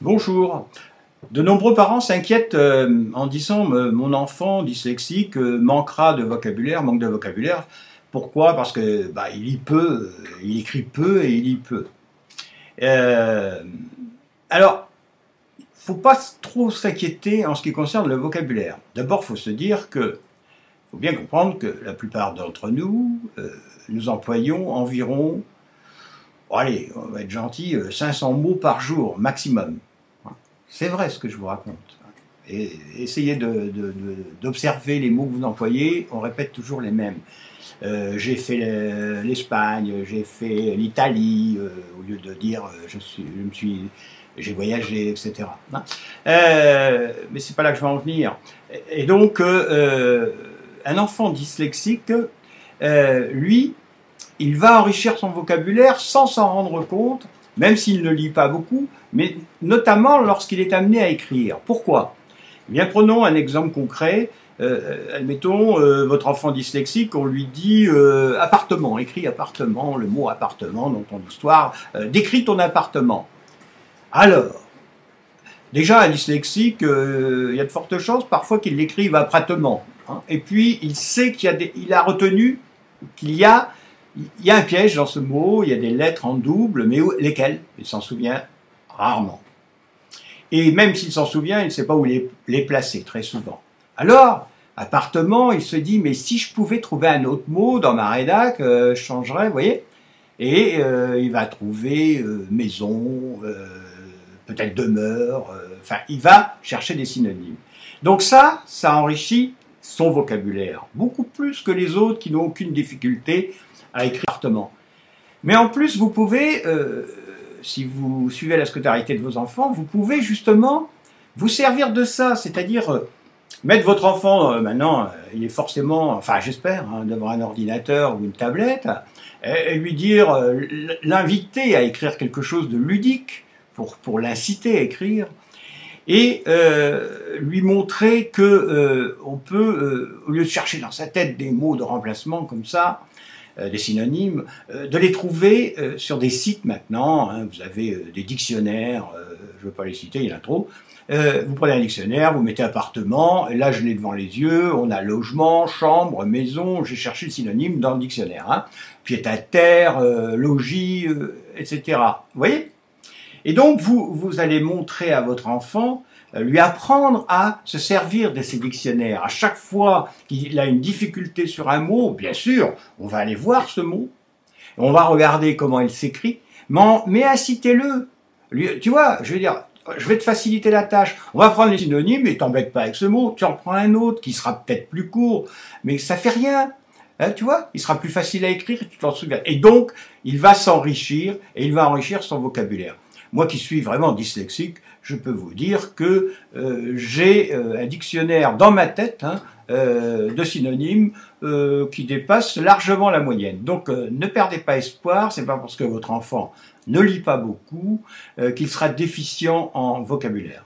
Bonjour. De nombreux parents s'inquiètent euh, en disant euh, mon enfant dyslexique euh, manquera de vocabulaire, manque de vocabulaire. Pourquoi? Parce que bah, il lit peu, il écrit peu et il lit peu. alors, faut pas trop s'inquiéter en ce qui concerne le vocabulaire. D'abord, faut se dire que faut bien comprendre que la plupart d'entre nous, nous employons environ, allez, on va être gentil, 500 mots par jour maximum. C'est vrai ce que je vous raconte. Et essayez d'observer les mots que vous employez, on répète toujours les mêmes. Euh, j'ai fait l'Espagne, j'ai fait l'Italie, euh, au lieu de dire euh, je, me suis, j'ai voyagé, etc. Hein. mais c'est pas là que je vais en venir. Et donc, un enfant dyslexique, lui, il va enrichir son vocabulaire sans s'en rendre compte même s'il ne lit pas beaucoup, mais notamment lorsqu'il est amené à écrire. Pourquoi? Eh Bien, prenons un exemple concret. Euh, admettons, euh, votre enfant dyslexique, on lui dit euh, appartement, écrit appartement, le mot appartement dans ton histoire, décris ton appartement. Alors, déjà, un dyslexique, il y a de fortes chances parfois qu'il l'écrive appartement. Hein. et puis, il sait qu'il a, il a retenu qu'il y a il y a un piège dans ce mot, il y a des lettres en double, mais lesquelles? Il s'en souvient rarement. Et même s'il s'en souvient, il ne sait pas où les, placer très souvent. Alors, appartement, il se dit, mais si je pouvais trouver un autre mot dans ma rédac, euh, je changerais, vous voyez Et euh, il va trouver euh, maison, peut-être demeure, enfin, il va chercher des synonymes. Donc ça, ça enrichit son vocabulaire, beaucoup plus que les autres qui n'ont aucune difficulté à écrire appartement. Mais en plus, vous pouvez, si vous suivez la scolarité de vos enfants, vous pouvez justement vous servir de ça, c'est-à-dire euh, mettre votre enfant, euh, maintenant, il est forcément, enfin j'espère, hein, devant un ordinateur ou une tablette, et, lui dire, l'inviter à écrire quelque chose de ludique, pour, pour l'inciter à écrire, et lui montrer que on peut, au lieu de chercher dans sa tête des mots de remplacement comme ça, euh, des synonymes, euh, de les trouver euh, sur des sites maintenant. Hein. vous avez des dictionnaires, je ne veux pas les citer, il y en a trop. vous prenez un dictionnaire, vous mettez appartement, là je l'ai devant les yeux, on a logement, chambre, maison, j'ai cherché le synonyme dans le dictionnaire. Hein. Pied à terre, logis, etc. Vous voyez? Et donc vous, vous allez montrer à votre enfant euh, lui apprendre à se servir de ces dictionnaires. À chaque fois qu'il a une difficulté sur un mot, bien sûr, on va aller voir ce mot, on va regarder comment il s'écrit, mais, incitez-le. Tu vois, je veux dire, je vais te faciliter la tâche. On va prendre les synonymes et t'embête pas avec ce mot. Tu en prends un autre qui sera peut-être plus court, mais ça fait rien. Hein, tu vois, il sera plus facile à écrire tu t'en souviens. Et donc, il va s'enrichir et il va enrichir son vocabulaire. Moi qui suis vraiment dyslexique, je peux vous dire que euh, j'ai euh, un dictionnaire dans ma tête hein, euh, de synonymes qui dépasse largement la moyenne. Donc ne perdez pas espoir, c'est pas parce que votre enfant ne lit pas beaucoup qu'il sera déficient en vocabulaire.